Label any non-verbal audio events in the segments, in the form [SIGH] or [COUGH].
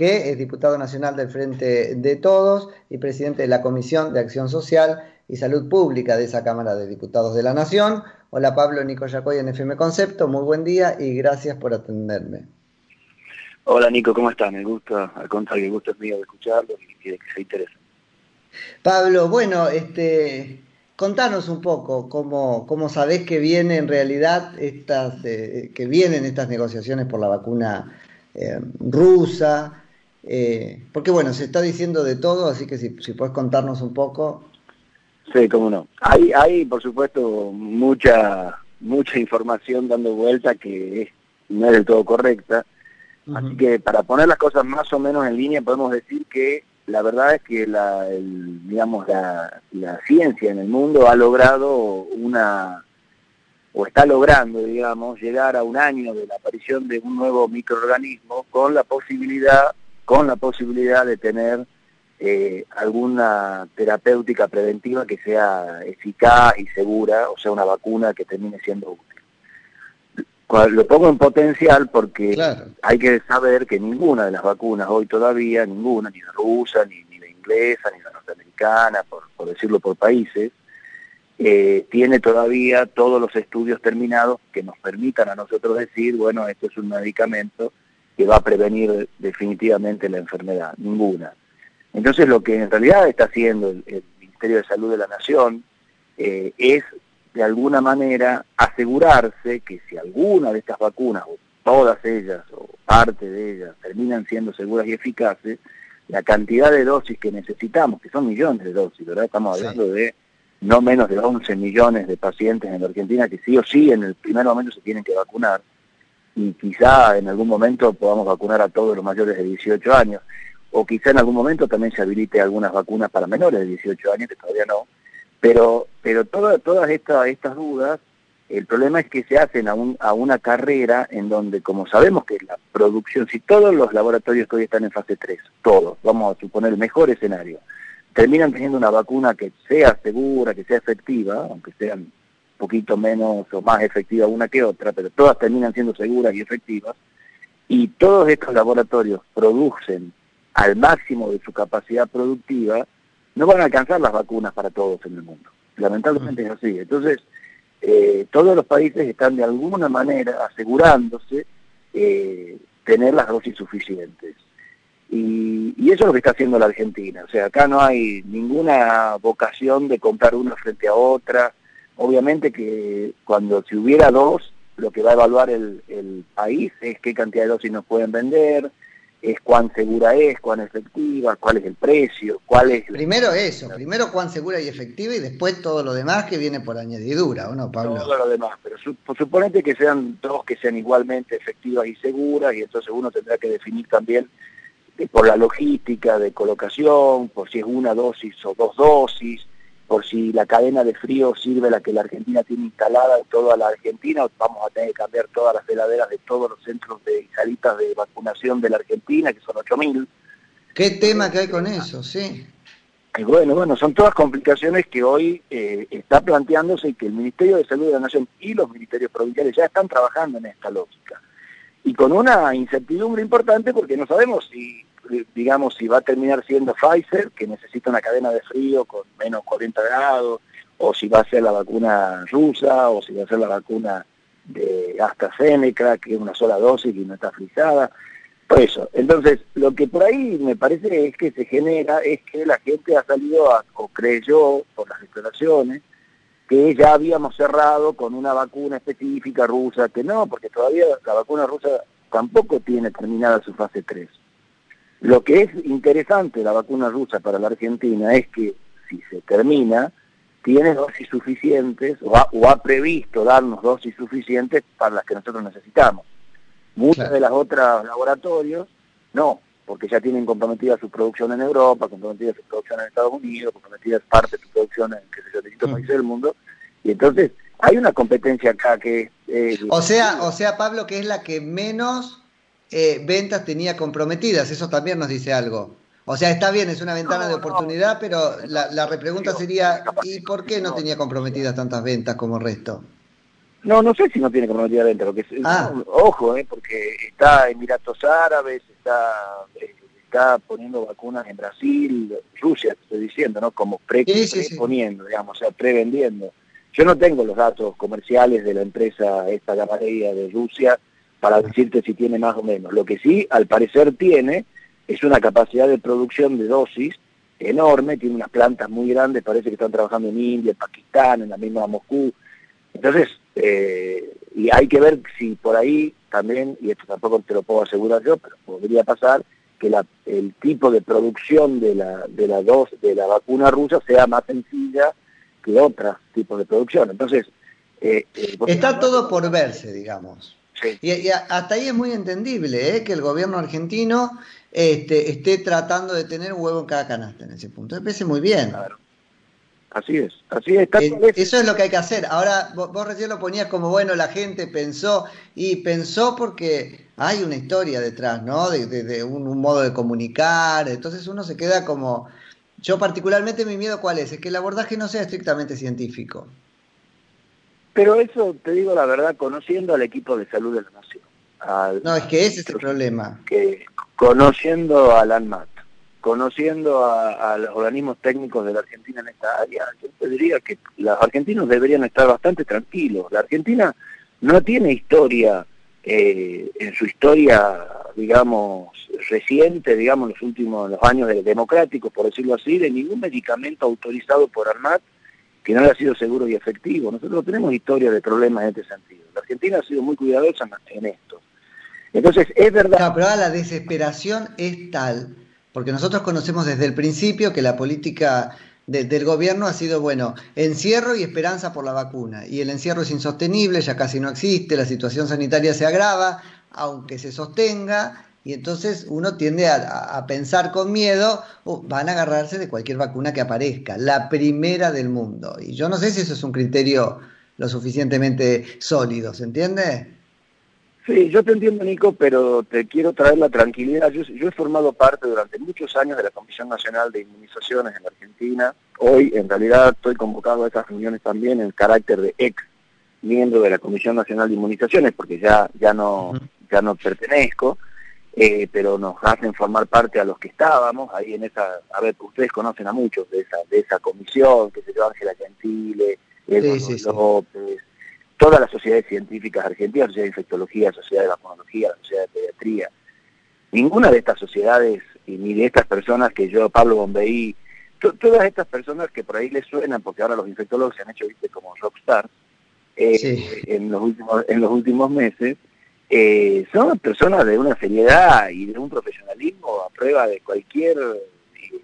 que es diputado nacional del Frente de Todos y presidente de la Comisión de Acción Social y Salud Pública de esa Cámara de Diputados de la Nación. Hola Pablo Nico Yacoy en FM Concepto, muy buen día y gracias por atenderme. Hola Nico, ¿cómo estás? Me gusta, al contrario, el gusto es mío de escucharlo y de que se interese. Pablo, bueno, este, contanos un poco cómo, cómo sabés que viene en realidad estas, eh, que vienen estas negociaciones por la vacuna eh, rusa, eh, porque bueno, se está diciendo de todo, así que si, si puedes contarnos un poco. Sí, cómo no. Hay, hay por supuesto, mucha, mucha información dando vuelta que no es del todo correcta. Así que para poner las cosas más o menos en línea podemos decir que la verdad es que la, digamos, la, la ciencia en el mundo ha logrado una, o está logrando, digamos, llegar a un año de la aparición de un nuevo microorganismo con la posibilidad, con la posibilidad de tener eh, alguna terapéutica preventiva que sea eficaz y segura, o sea, una vacuna que termine siendo útil. Lo pongo en potencial porque hay que saber que ninguna de las vacunas hoy todavía, ninguna, ni la rusa, ni, ni la inglesa, ni la norteamericana, por, por decirlo por países, eh, tiene todavía todos los estudios terminados que nos permitan a nosotros decir, bueno, esto es un medicamento que va a prevenir definitivamente la enfermedad, ninguna. Entonces lo que en realidad está haciendo el, Ministerio de Salud de la Nación eh, es de alguna manera asegurarse que si alguna de estas vacunas, o todas ellas, o parte de ellas, terminan siendo seguras y eficaces, la cantidad de dosis que necesitamos, que son millones de dosis, ¿verdad? Estamos hablando de no menos de 11 millones de pacientes en la Argentina que sí o sí en el primer momento se tienen que vacunar y quizá en algún momento podamos vacunar a todos los mayores de 18 años o quizá en algún momento también se habilite algunas vacunas para menores de 18 años que todavía no, pero, pero todas todas estas, estas dudas, el problema es que se hacen a, un, a una carrera en donde, como sabemos que la producción, si todos los laboratorios que hoy están en fase 3, todos, vamos a suponer el mejor escenario, terminan teniendo una vacuna que sea segura, que sea efectiva, aunque sean poquito menos o más efectiva una que otra, pero todas terminan siendo seguras y efectivas, y todos estos laboratorios producen al máximo de su capacidad productiva, no van a alcanzar las vacunas para todos en el mundo. Lamentablemente es así. Entonces, eh, todos los países están de alguna manera asegurándose eh, tener las dosis suficientes. Y, y, eso es lo que está haciendo la Argentina. O sea, acá no hay ninguna vocación de comprar una frente a otra. Obviamente que cuando si hubiera dos, lo que va a evaluar el, el país es qué cantidad de dosis nos pueden vender, es cuán segura es, cuán efectiva, cuál es el precio, cuál es... Primero eso, primero cuán segura y efectiva y después todo lo demás que viene por añadidura, ¿o no, Pablo? Todo lo demás, pero suponete que sean dos que sean igualmente efectivas y seguras y entonces uno tendrá que definir también por la logística de colocación, por si es una dosis o dos dosis, por si la cadena de frío sirve la que la Argentina tiene instalada en toda la Argentina, vamos a tener que cambiar todas las heladeras de todos los centros de salitas de vacunación de la Argentina, que son 8.000. ¿Qué tema que hay con eso? Sí. Y bueno, bueno, son todas complicaciones que hoy eh, está planteándose y que el Ministerio de Salud de la Nación y los ministerios provinciales ya están trabajando en esta lógica. Y con una incertidumbre importante porque no sabemos si digamos, si va a terminar siendo Pfizer, que necesita una cadena de frío con menos 40 grados, o si va a ser la vacuna rusa, o si va a ser la vacuna de AstraZeneca, que es una sola dosis y no está frisada. Por eso, entonces, lo que por ahí me parece es que se genera, es que la gente ha salido a, o creyó, por las declaraciones, que ya habíamos cerrado con una vacuna específica rusa, que no, porque todavía la vacuna rusa tampoco tiene terminada su fase 3. Lo que es interesante la vacuna rusa para la Argentina es que si se termina, tiene dosis suficientes o ha, previsto darnos dosis suficientes para las que nosotros necesitamos. Muchas de las otras laboratorios no, porque ya tienen comprometida su producción en Europa, comprometida su producción en Estados Unidos, comprometida parte de su producción en sé yo, distintos mm. países del mundo, y entonces hay una competencia acá que... o sea, o sea, Pablo, que es la que menos eh, ventas tenía comprometidas, eso también nos dice algo. O sea, está bien, es una ventana de oportunidad, pero la, repregunta sería, ¿y por qué no tenía comprometidas tantas ventas como el resto? No, no sé si no tiene comprometidas ventas, porque, ah. ojo, eh, porque está Emiratos Árabes, está eh, está poniendo vacunas en Brasil, Rusia, estoy diciendo, ¿no? Como pre, poniendo, digamos, o sea, prevendiendo. Yo no tengo los datos comerciales de la empresa esta ganadería de Rusia para decirte si tiene más o menos. Lo que sí, al parecer tiene, es una capacidad de producción de dosis enorme, tiene unas plantas muy grandes, parece que están trabajando en India, en Pakistán, en la misma Moscú. Entonces, eh, y hay que ver si por ahí también, y esto tampoco te lo puedo asegurar yo, pero podría pasar, que la, el tipo de producción de la, de la dos, de la vacuna rusa sea más sencilla que otros tipos de producción. Entonces, eh, eh, está todo por verse, digamos. Y, hasta ahí es muy entendible ¿eh? que el gobierno argentino este, esté tratando de tener huevo en cada canasta en ese punto. Me parece muy bien. Así es, así es. Eh, eso es lo que hay que hacer. Ahora, vos, recién lo ponías como, bueno, la gente pensó, y pensó porque hay una historia detrás, ¿no? De, un, modo de comunicar, entonces uno se queda como... Yo particularmente mi miedo cuál es, es que el abordaje no sea estrictamente científico. Pero eso, te digo la verdad, conociendo al equipo de salud de la nación. no, es que ese es el problema. Que, conociendo al ANMAT, conociendo a, los organismos técnicos de la Argentina en esta área, yo te diría que los argentinos deberían estar bastante tranquilos. La Argentina no tiene historia, eh, en su historia, digamos, reciente, digamos, los últimos los años democráticos, por decirlo así, de ningún medicamento autorizado por ANMAT que no haya sido seguro y efectivo. Nosotros tenemos historia de problemas en este sentido. La Argentina ha sido muy cuidadosa en esto. Entonces, es verdad... pero ahora la desesperación es tal porque nosotros conocemos desde el principio que la política del gobierno ha sido, bueno, encierro y esperanza por la vacuna. Y el encierro es insostenible, ya casi no existe, la situación sanitaria se agrava, aunque se sostenga, y entonces uno tiende a, pensar con miedo, oh, van a agarrarse de cualquier vacuna que aparezca, la primera del mundo. Y yo no sé si eso es un criterio lo suficientemente sólido, ¿se entiende? Sí, yo te entiendo, Nico, pero te quiero traer la tranquilidad. Yo, he formado parte durante muchos años de la Comisión Nacional de Inmunizaciones en la Argentina. Hoy, en realidad, estoy convocado a estas reuniones también en carácter de ex miembro de la Comisión Nacional de Inmunizaciones, porque ya, ya, no, ya no pertenezco, eh, pero nos hacen formar parte a los que estábamos ahí en esa, a ver, ustedes conocen a muchos de esa, de esa comisión, que se llama Ángela Gentile, Eduardo López, todas las sociedades científicas argentinas, Sociedad de Infectología, Sociedad de Vacunología, la Sociedad de Pediatría, ninguna de estas sociedades y ni de estas personas que yo, Pablo Bombeí, todas estas personas que por ahí les suenan, porque ahora los infectólogos se han hecho, viste, como rockstar, eh, en, los últimos, en los últimos meses, eh, son personas de una seriedad y de un profesionalismo a prueba de cualquier, eh,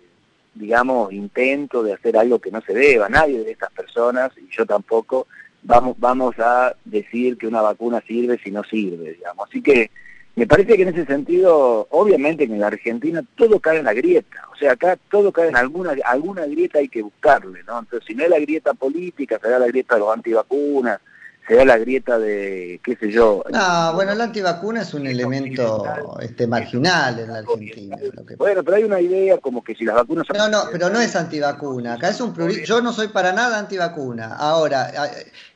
digamos, intento de hacer algo que no se deba. Nadie de estas personas, y yo tampoco, vamos, vamos a decir que una vacuna sirve si no sirve, digamos. Así que me parece que en ese sentido, obviamente en la Argentina todo cae en la grieta, o sea, acá todo cae en alguna, alguna grieta hay que buscarle, ¿no? Entonces, si no es la grieta política, será la grieta de los antivacunas, será la grieta de, qué sé yo. No, bueno, la antivacuna es un elemento este, marginal en la Argentina. Bueno, pero hay una idea como que si las vacunas... No, no, pero no es antivacuna. Acá es un Yo no soy para nada antivacuna. Ahora,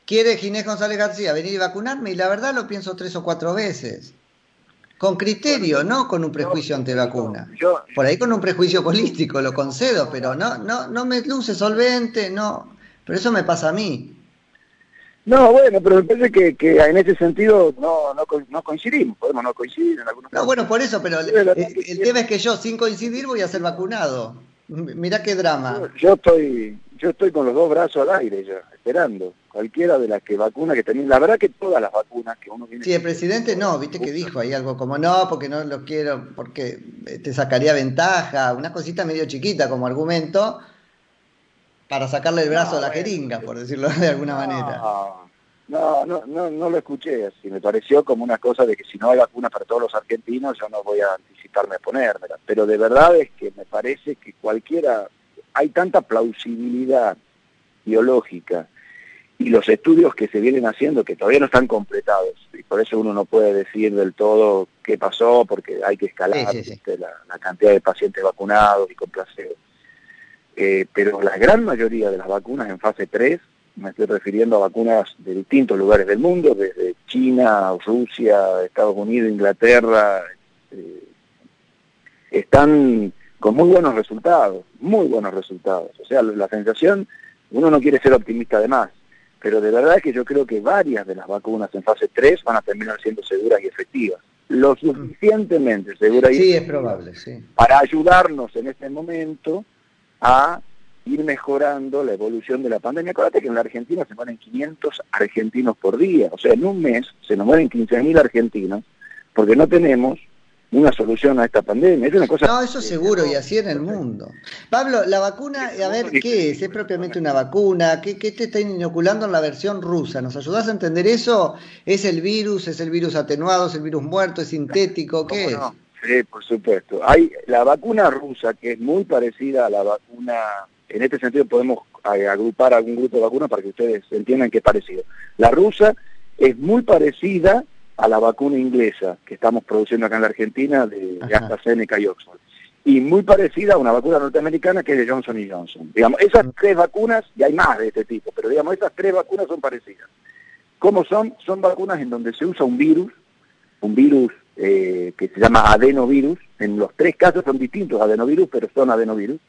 quiere Ginés González García venir y vacunarme y la verdad lo pienso tres o cuatro veces. Con criterio, no con un prejuicio antivacuna. Por ahí con un prejuicio político, lo concedo, pero no, no, no me luce solvente, no. Pero eso me pasa a mí. No, bueno, pero me parece que, que en ese sentido no, no, no, coincidimos, podemos no coincidir en algunos No, bueno, por eso, pero el, tema es que yo sin coincidir voy a ser vacunado. Mirá qué drama. Yo, estoy yo estoy con los dos brazos al aire ya, esperando. Cualquiera de las que vacunas que tenía. La verdad que todas las vacunas que uno tiene... Sí, el presidente no, viste que dijo ahí algo como no, porque no lo quiero, porque te sacaría ventaja, una cosita medio chiquita como argumento para sacarle el brazo a la jeringa, por decirlo de alguna manera. No, no, no, no lo escuché así. Me pareció como una cosa de que si no hay vacuna para todos los argentinos, yo no voy a anticiparme a ponérmela. Pero de verdad es que me parece que cualquiera, hay tanta plausibilidad biológica y los estudios que se vienen haciendo que todavía no están completados y por eso uno no puede decir del todo qué pasó porque hay que escalar La, cantidad de pacientes vacunados y con placebo. Eh, pero la gran mayoría de las vacunas en fase 3, me estoy refiriendo a vacunas de distintos lugares del mundo, desde China, Rusia, Estados Unidos, Inglaterra, eh, están con muy buenos resultados, muy buenos resultados. O sea, la sensación, uno no quiere ser optimista de más, pero de verdad que yo creo que varias de las vacunas en fase 3 van a terminar siendo seguras y efectivas. Lo suficientemente seguras y sí, es probable, sí. para ayudarnos en este momento a ir mejorando la evolución de la pandemia. Acuérdate que en la Argentina se mueren 500 argentinos por día, o sea, en un mes se nos mueren 15.000 argentinos porque no tenemos una solución a esta pandemia. Es una cosa no, eso seguro, y así en el mundo. Pablo, la vacuna, a ver, ¿qué es? ¿Es propiamente una vacuna? ¿Qué, ¿Qué, te están inoculando en la versión rusa? ¿Nos ayudas a entender eso? ¿Es el virus? ¿Es el virus atenuado? ¿Es el virus muerto? ¿Es sintético? ¿Qué es? Sí, por supuesto. Hay la vacuna rusa, que es muy parecida a la vacuna, en este sentido podemos agrupar algún grupo de vacunas para que ustedes entiendan qué es parecido. La rusa es muy parecida a la vacuna inglesa que estamos produciendo acá en la Argentina de, de AstraZeneca y Oxford. Y muy parecida a una vacuna norteamericana que es de Johnson y Johnson. Digamos, esas tres vacunas, y hay más de este tipo, pero digamos, esas tres vacunas son parecidas. ¿Cómo son? Son vacunas en donde se usa un virus, un virus eh, que se llama adenovirus. En los tres casos son distintos adenovirus, pero son adenovirus.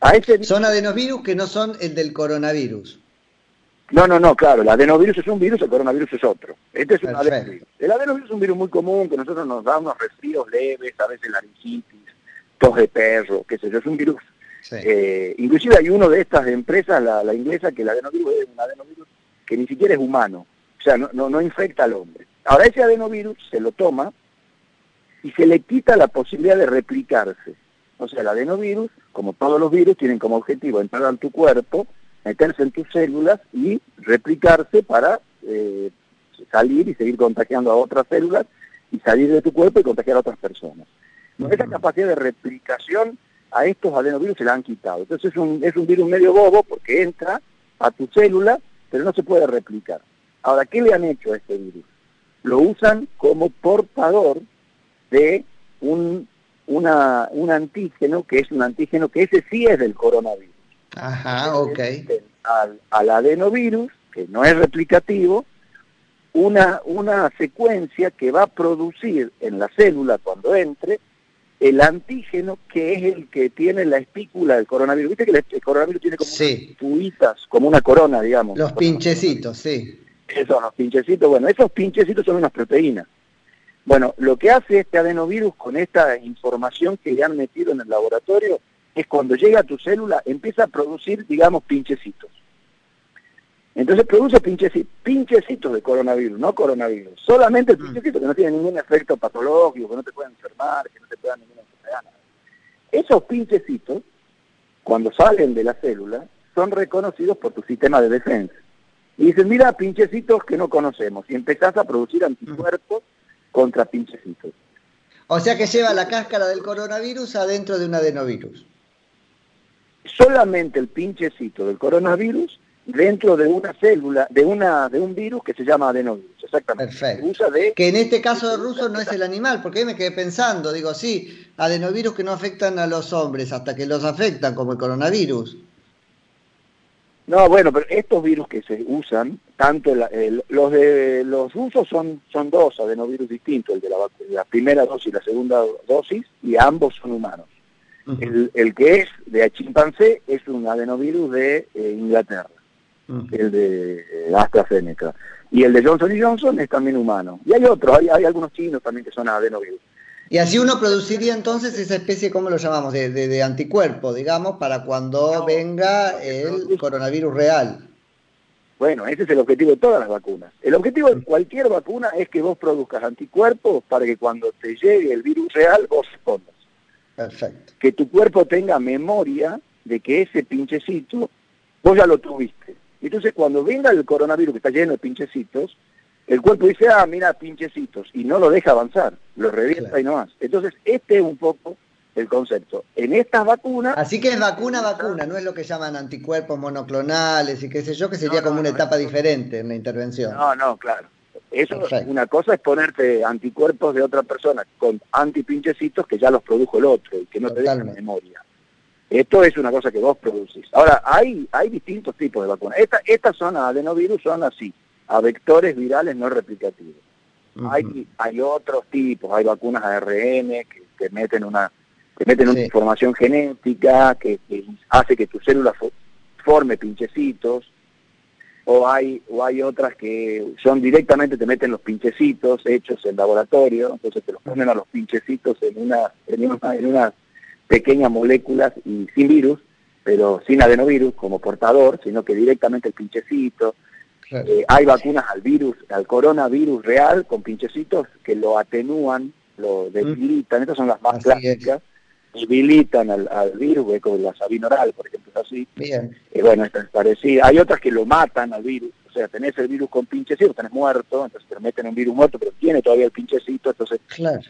A ese... Son adenovirus que no son el del coronavirus. No, no, no, claro, el adenovirus es un virus, el coronavirus es otro. Este es un adenovirus. El adenovirus es un virus muy común que nosotros nos da unos resfríos leves, a veces laringitis, tos de perro, qué sé yo, es un virus. Eh, inclusive hay uno de estas empresas, la, la, inglesa, que el adenovirus es un adenovirus que ni siquiera es humano, o sea, no, no, no infecta al hombre. Ahora ese adenovirus se lo toma y se le quita la posibilidad de replicarse. O sea, el adenovirus, como todos los virus, tienen como objetivo entrar en tu cuerpo, meterse en tus células y replicarse para eh, salir y seguir contagiando a otras células y salir de tu cuerpo y contagiar a otras personas. Esa capacidad de replicación a estos adenovirus se la han quitado. Entonces es un, es un virus medio bobo porque entra a tu célula, pero no se puede replicar. Ahora, ¿qué le han hecho a este virus? Lo usan como portador de un, una, un antígeno, que es un antígeno que ese sí es del coronavirus. Ajá, ok. Al, al, adenovirus, que no es replicativo, una, una secuencia que va a producir en la célula cuando entre el antígeno que es el que tiene la espícula del coronavirus. Viste que el, coronavirus tiene como sí. como una corona, digamos. Los pinchecitos, sí. Esos, los pinchecitos. Bueno, esos pinchecitos son unas proteínas. Bueno, lo que hace este adenovirus con esta información que le han metido en el laboratorio es cuando llega a tu célula, empieza a producir, digamos, pinchecitos. Entonces produce pinchecitos, pinchecitos de coronavirus, no coronavirus. Solamente el mm. pinchecito que no tiene ningún efecto patológico, que no te puede enfermar, que no te pueda ninguna enfermedad. Esos pinchecitos, cuando salen de la célula, son reconocidos por tu sistema de defensa. Y dicen, mira, pinchecitos que no conocemos. Y empezás a producir anticuerpos contra pinchecitos. O sea que lleva la cáscara del coronavirus adentro de un adenovirus solamente el pinchecito del coronavirus dentro de una célula, de una de un virus que se llama adenovirus, exactamente. Perfecto. que en este caso de ruso no es el animal, porque ahí me quedé pensando, digo, sí, adenovirus que no afectan a los hombres hasta que los afectan, como el coronavirus. No, bueno, pero estos virus que se usan, tanto los de los rusos son, son dos adenovirus distintos, el de la, la primera dosis y la segunda dosis, y ambos son humanos el, el, que es de chimpancé es un adenovirus de eh, Inglaterra, el de eh, AstraZeneca. Y el de Johnson Johnson es también humano. Y hay otros, hay, hay, algunos chinos también que son adenovirus. Y así uno produciría entonces esa especie, ¿cómo lo llamamos? De, de, de anticuerpo, digamos, para cuando venga el coronavirus real. Bueno, ese es el objetivo de todas las vacunas. El objetivo de cualquier vacuna es que vos produzcas anticuerpos para que cuando te llegue el virus real vos respondas. Perfecto. Que tu cuerpo tenga memoria de que ese pinchecito vos ya lo tuviste. Entonces cuando venga el coronavirus que está lleno de pinchecitos, el cuerpo dice, ah, mira, pinchecitos, y no lo deja avanzar, lo revienta y no más. Entonces este es un poco el concepto. En estas vacunas... Así que es vacuna, vacuna, no es lo que llaman anticuerpos monoclonales y qué sé yo, que sería como una etapa diferente en la intervención. No, no, claro. Eso, una cosa es ponerte anticuerpos de otra persona con antipinchecitos que ya los produjo el otro y que no te dejan memoria. Esto es una cosa que vos producís. Ahora, hay, hay distintos tipos de vacunas. Esta, estas son adenovirus, son así, a vectores virales no replicativos. hay, hay otros tipos, hay vacunas ARN que, que meten una, te meten una información genética que, hace que tu célula forme pinchecitos, o hay, o hay otras que son directamente, te meten los pinchecitos hechos en laboratorio, entonces te los ponen a los pinchecitos en una, en una, en unas pequeñas moléculas y sin virus, pero sin adenovirus como portador, sino que directamente el pinchecito. Eh, hay vacunas al virus, al coronavirus real con pinchecitos que lo atenúan, lo debilitan, estas son las más clásicas debilitan al, al virus, como la sabina oral, por ejemplo, es así. Bien. Y bueno, esta es parecida. Hay otras que lo matan al virus, o sea, tenés el virus con pinchecito, tenés muerto, entonces te meten un virus muerto, pero tiene todavía el pinchecito, entonces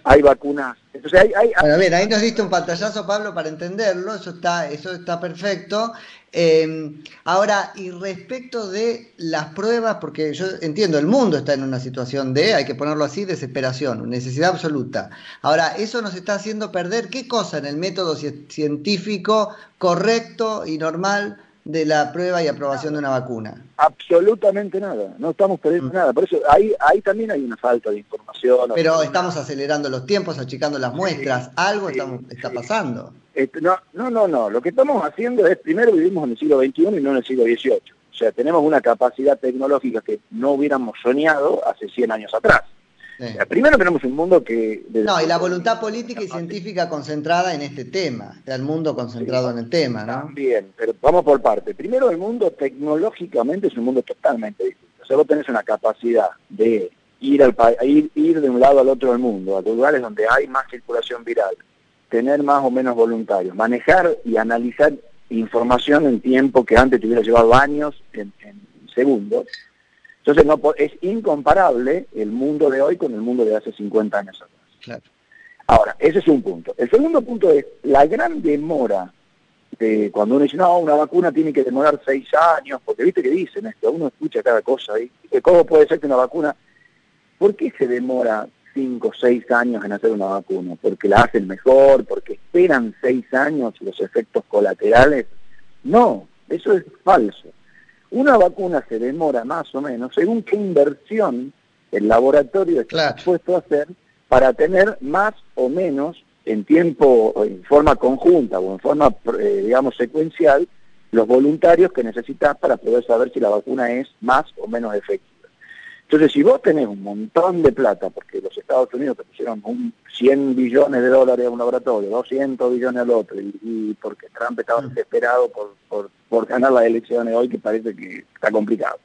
hay vacunas. Entonces hay, hay, bueno, bien, ahí nos diste un pantallazo, Pablo, para entenderlo, eso está, eso está perfecto. Eh, ahora, y respecto de las pruebas, porque yo entiendo, el mundo está en una situación de, hay que ponerlo así, desesperación, necesidad absoluta. Ahora, eso nos está haciendo perder qué cosa en el método científico correcto y normal de la prueba y aprobación de una vacuna? Absolutamente nada, no estamos perdiendo mm. nada. Por eso ahí, ahí también hay una falta de información. Pero estamos acelerando los tiempos, achicando las muestras, algo está pasando. Este, no, no, no, no. Lo que estamos haciendo es, primero vivimos en el siglo XXI y no en el siglo XVIII. O sea, tenemos una capacidad tecnológica que no hubiéramos soñado hace 100 años atrás. Primero tenemos un mundo que... No, y la voluntad política y científica concentrada en este tema, el mundo concentrado en el tema, ¿no? También, pero vamos por parte. Primero, el mundo tecnológicamente es un mundo totalmente distinto. O sea, vos tenés una capacidad de ir, al, ir, ir de un lado al otro del mundo, a lugares donde hay más circulación viral, tener más o menos voluntarios, manejar y analizar información en tiempo que antes te hubiera llevado años, en, segundos. Entonces no, es incomparable el mundo de hoy con el mundo de hace 50 años atrás. Ahora, ese es un punto. El segundo punto es la gran demora de cuando uno dice, no, una vacuna tiene que demorar seis años, porque viste que dicen esto, uno escucha cada cosa ahí, ¿cómo puede ser que una vacuna, ¿por qué se demora cinco o seis años en hacer una vacuna, porque la hacen mejor, porque esperan seis años los efectos colaterales. No, eso es falso. Una vacuna se demora más o menos según qué inversión el laboratorio está dispuesto a hacer para tener más o menos en tiempo, en forma conjunta o en forma, eh, digamos, secuencial, los voluntarios que necesitas para poder saber si la vacuna es más o menos efectiva. Entonces, si vos tenés un montón de plata, porque los Estados Unidos te pusieron un 100 billones de dólares a un laboratorio, 200 billones al otro, y, porque Trump estaba mm. desesperado por, por, ganar las elecciones hoy, que parece que está complicado.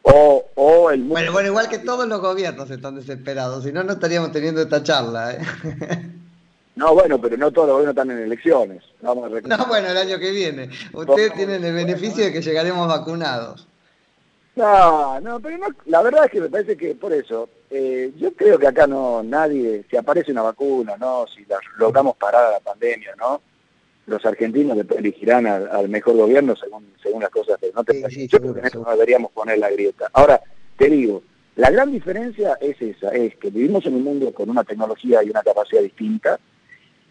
O, o el bueno, bueno, igual que todos los gobiernos están desesperados, si no, no estaríamos teniendo esta charla. ¿eh? [LAUGHS] No, bueno, pero no todos los gobiernos están en elecciones. no, bueno, el año que viene. Ustedes tienen el beneficio de que llegaremos vacunados. No, no, pero la verdad es que me parece que por eso, eh, yo creo que acá no nadie, si aparece una vacuna, no, si logramos parar a la pandemia, ¿no? Los argentinos elegirán al, mejor gobierno según según las cosas que no te Yo creo que en eso no deberíamos poner la grieta. Ahora, te digo, la gran diferencia es esa, es que vivimos en un mundo con una tecnología y una capacidad distinta,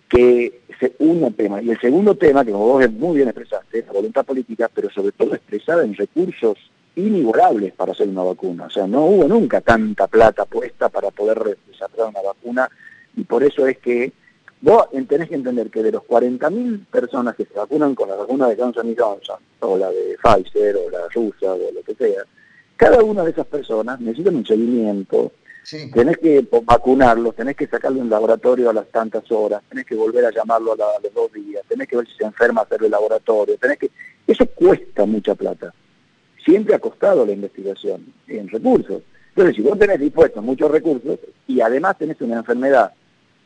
que es un tema. Y el segundo tema, que como vos muy bien expresaste, es la voluntad política, pero sobre todo expresada en recursos inigualables para hacer una vacuna. O sea, no hubo nunca tanta plata puesta para poder desarrollar una vacuna y por eso es que vos tenés que entender que de los 40.000 personas que se vacunan con la vacuna de Johnson Johnson, o la de Pfizer, o la rusa, o lo que sea, cada una de esas personas necesita un seguimiento, tenés que vacunarlos, tenés que sacarle un laboratorio a las tantas horas, tenés que volver a llamarlo a, los dos días, tenés que ver si se enferma hacerle el laboratorio, tenés que... Eso cuesta mucha plata siempre ha costado la investigación en recursos. Entonces, si vos tenés dispuestos muchos recursos y además tenés una enfermedad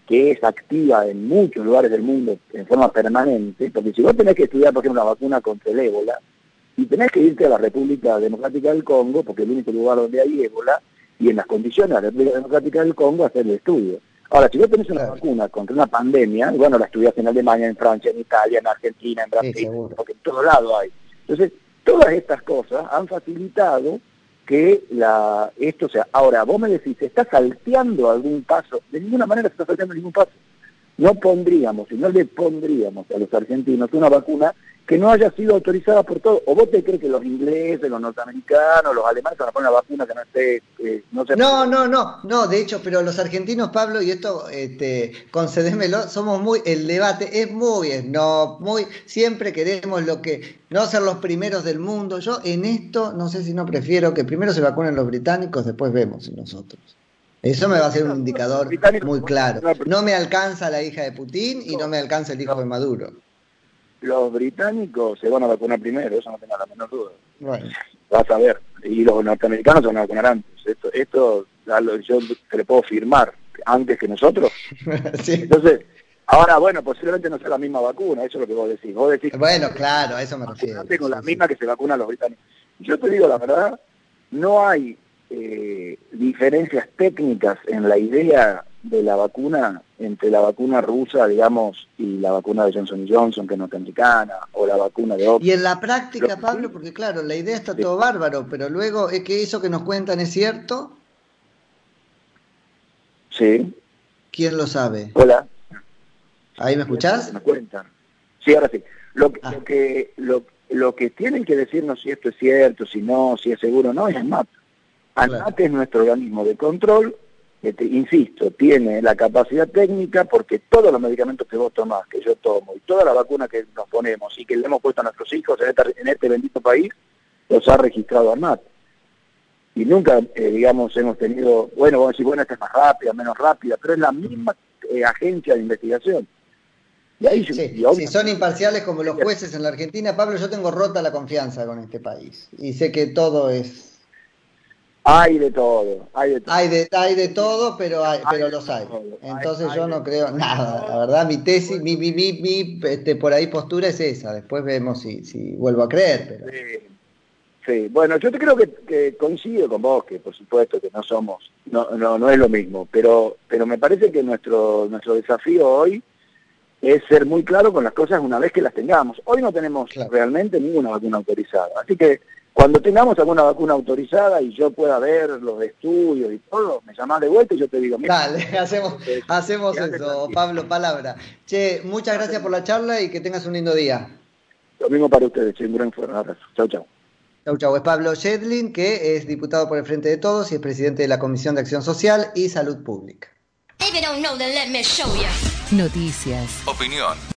que es activa en muchos lugares del mundo en forma permanente, porque si vos tenés que estudiar, por ejemplo, una vacuna contra el ébola, y tenés que irte a la República Democrática del Congo, porque es el único lugar donde hay ébola, y en las condiciones de la República Democrática del Congo hacer el estudio. Ahora, si vos tenés una vacuna contra una pandemia, bueno, la estudias en Alemania, en Francia, en Italia, en Argentina, en Brasil, porque en todo lado hay. Entonces, Todas estas cosas han facilitado que la, esto sea. Ahora, vos me decís, ¿se está salteando algún paso? De ninguna manera se está salteando ningún paso. No pondríamos, y no le pondríamos a los argentinos una vacuna que no haya sido autorizada por todo. ¿O vos te crees que los ingleses, los norteamericanos, los alemanes van a poner la vacuna que no esté... Eh, no, no, no, no, no, de hecho, pero los argentinos, Pablo, y esto, este, concedémelo, somos muy, el debate es muy, no, muy, siempre queremos lo que, no ser los primeros del mundo. Yo en esto, no sé si no prefiero que primero se vacunen los británicos, después vemos nosotros. Eso me va a ser un indicador muy claro. No me alcanza la hija de Putin y no me alcanza el hijo de Maduro los británicos se van a vacunar primero, eso no tenga la menor duda. Vas a ver. Y los norteamericanos se van a vacunar antes. Esto, esto yo te lo puedo firmar antes que nosotros. [LAUGHS] Entonces, ahora, bueno, posiblemente no sea la misma vacuna, eso es lo que vos decís. Vos decís bueno, claro, a eso me refiero. con la misma que se vacunan los británicos. Yo te digo la verdad, no hay eh, diferencias técnicas en la idea de la vacuna entre la vacuna rusa, digamos, y la vacuna de Johnson Johnson, que es norteamericana, o la vacuna de Oxford. Y en la práctica, Pablo, porque claro, la idea está todo bárbaro, pero luego es que eso que nos cuentan es cierto. Sí. ¿Quién lo sabe? Hola. ¿Ahí me escuchás? Me cuentan. Sí, ahora sí. Lo, ah. que lo, lo que tienen que decirnos si esto es cierto, si no, si es seguro no, es ANMAT. ANMAT es nuestro organismo de control insisto, tiene la capacidad técnica porque todos los medicamentos que vos tomás, que yo tomo, y toda la vacuna que nos ponemos y que le hemos puesto a nuestros hijos en este, bendito país, los ha registrado ANMAT. Y nunca, eh, digamos, hemos tenido, bueno, vamos a decir, bueno, esta es más rápida, menos rápida, pero es la misma eh, agencia de investigación. Y ahí, si son imparciales como los jueces en la Argentina, Pablo, yo tengo rota la confianza con este país. Y sé que todo es hay de todo, hay de todo. Hay de, hay de todo, pero, hay, pero los hay. Entonces yo no creo nada. La verdad, mi tesis, mi, mi, mi, mi este, por ahí postura es esa. Después vemos si, si vuelvo a creer. Pero... Sí. bueno, yo te creo que, que, coincido con vos, que por supuesto que no somos, no, no, no es lo mismo, pero, pero me parece que nuestro, nuestro desafío hoy es ser muy claro con las cosas una vez que las tengamos. Hoy no tenemos realmente ninguna vacuna autorizada, así que cuando tengamos alguna vacuna autorizada y yo pueda ver los estudios y todo, me llamás de vuelta y yo te digo, mira. Dale, [LAUGHS] hacemos, hacemos eso, Pablo, palabra. Che, muchas gracias por la charla y que tengas un lindo día. Lo mismo para ustedes, che, un gran abrazo. Chau, chau. Chau, chau. Es Pablo Shedlin, que es diputado por el Frente de Todos y es presidente de la Comisión de Acción Social y Salud Pública. Noticias. Opinión.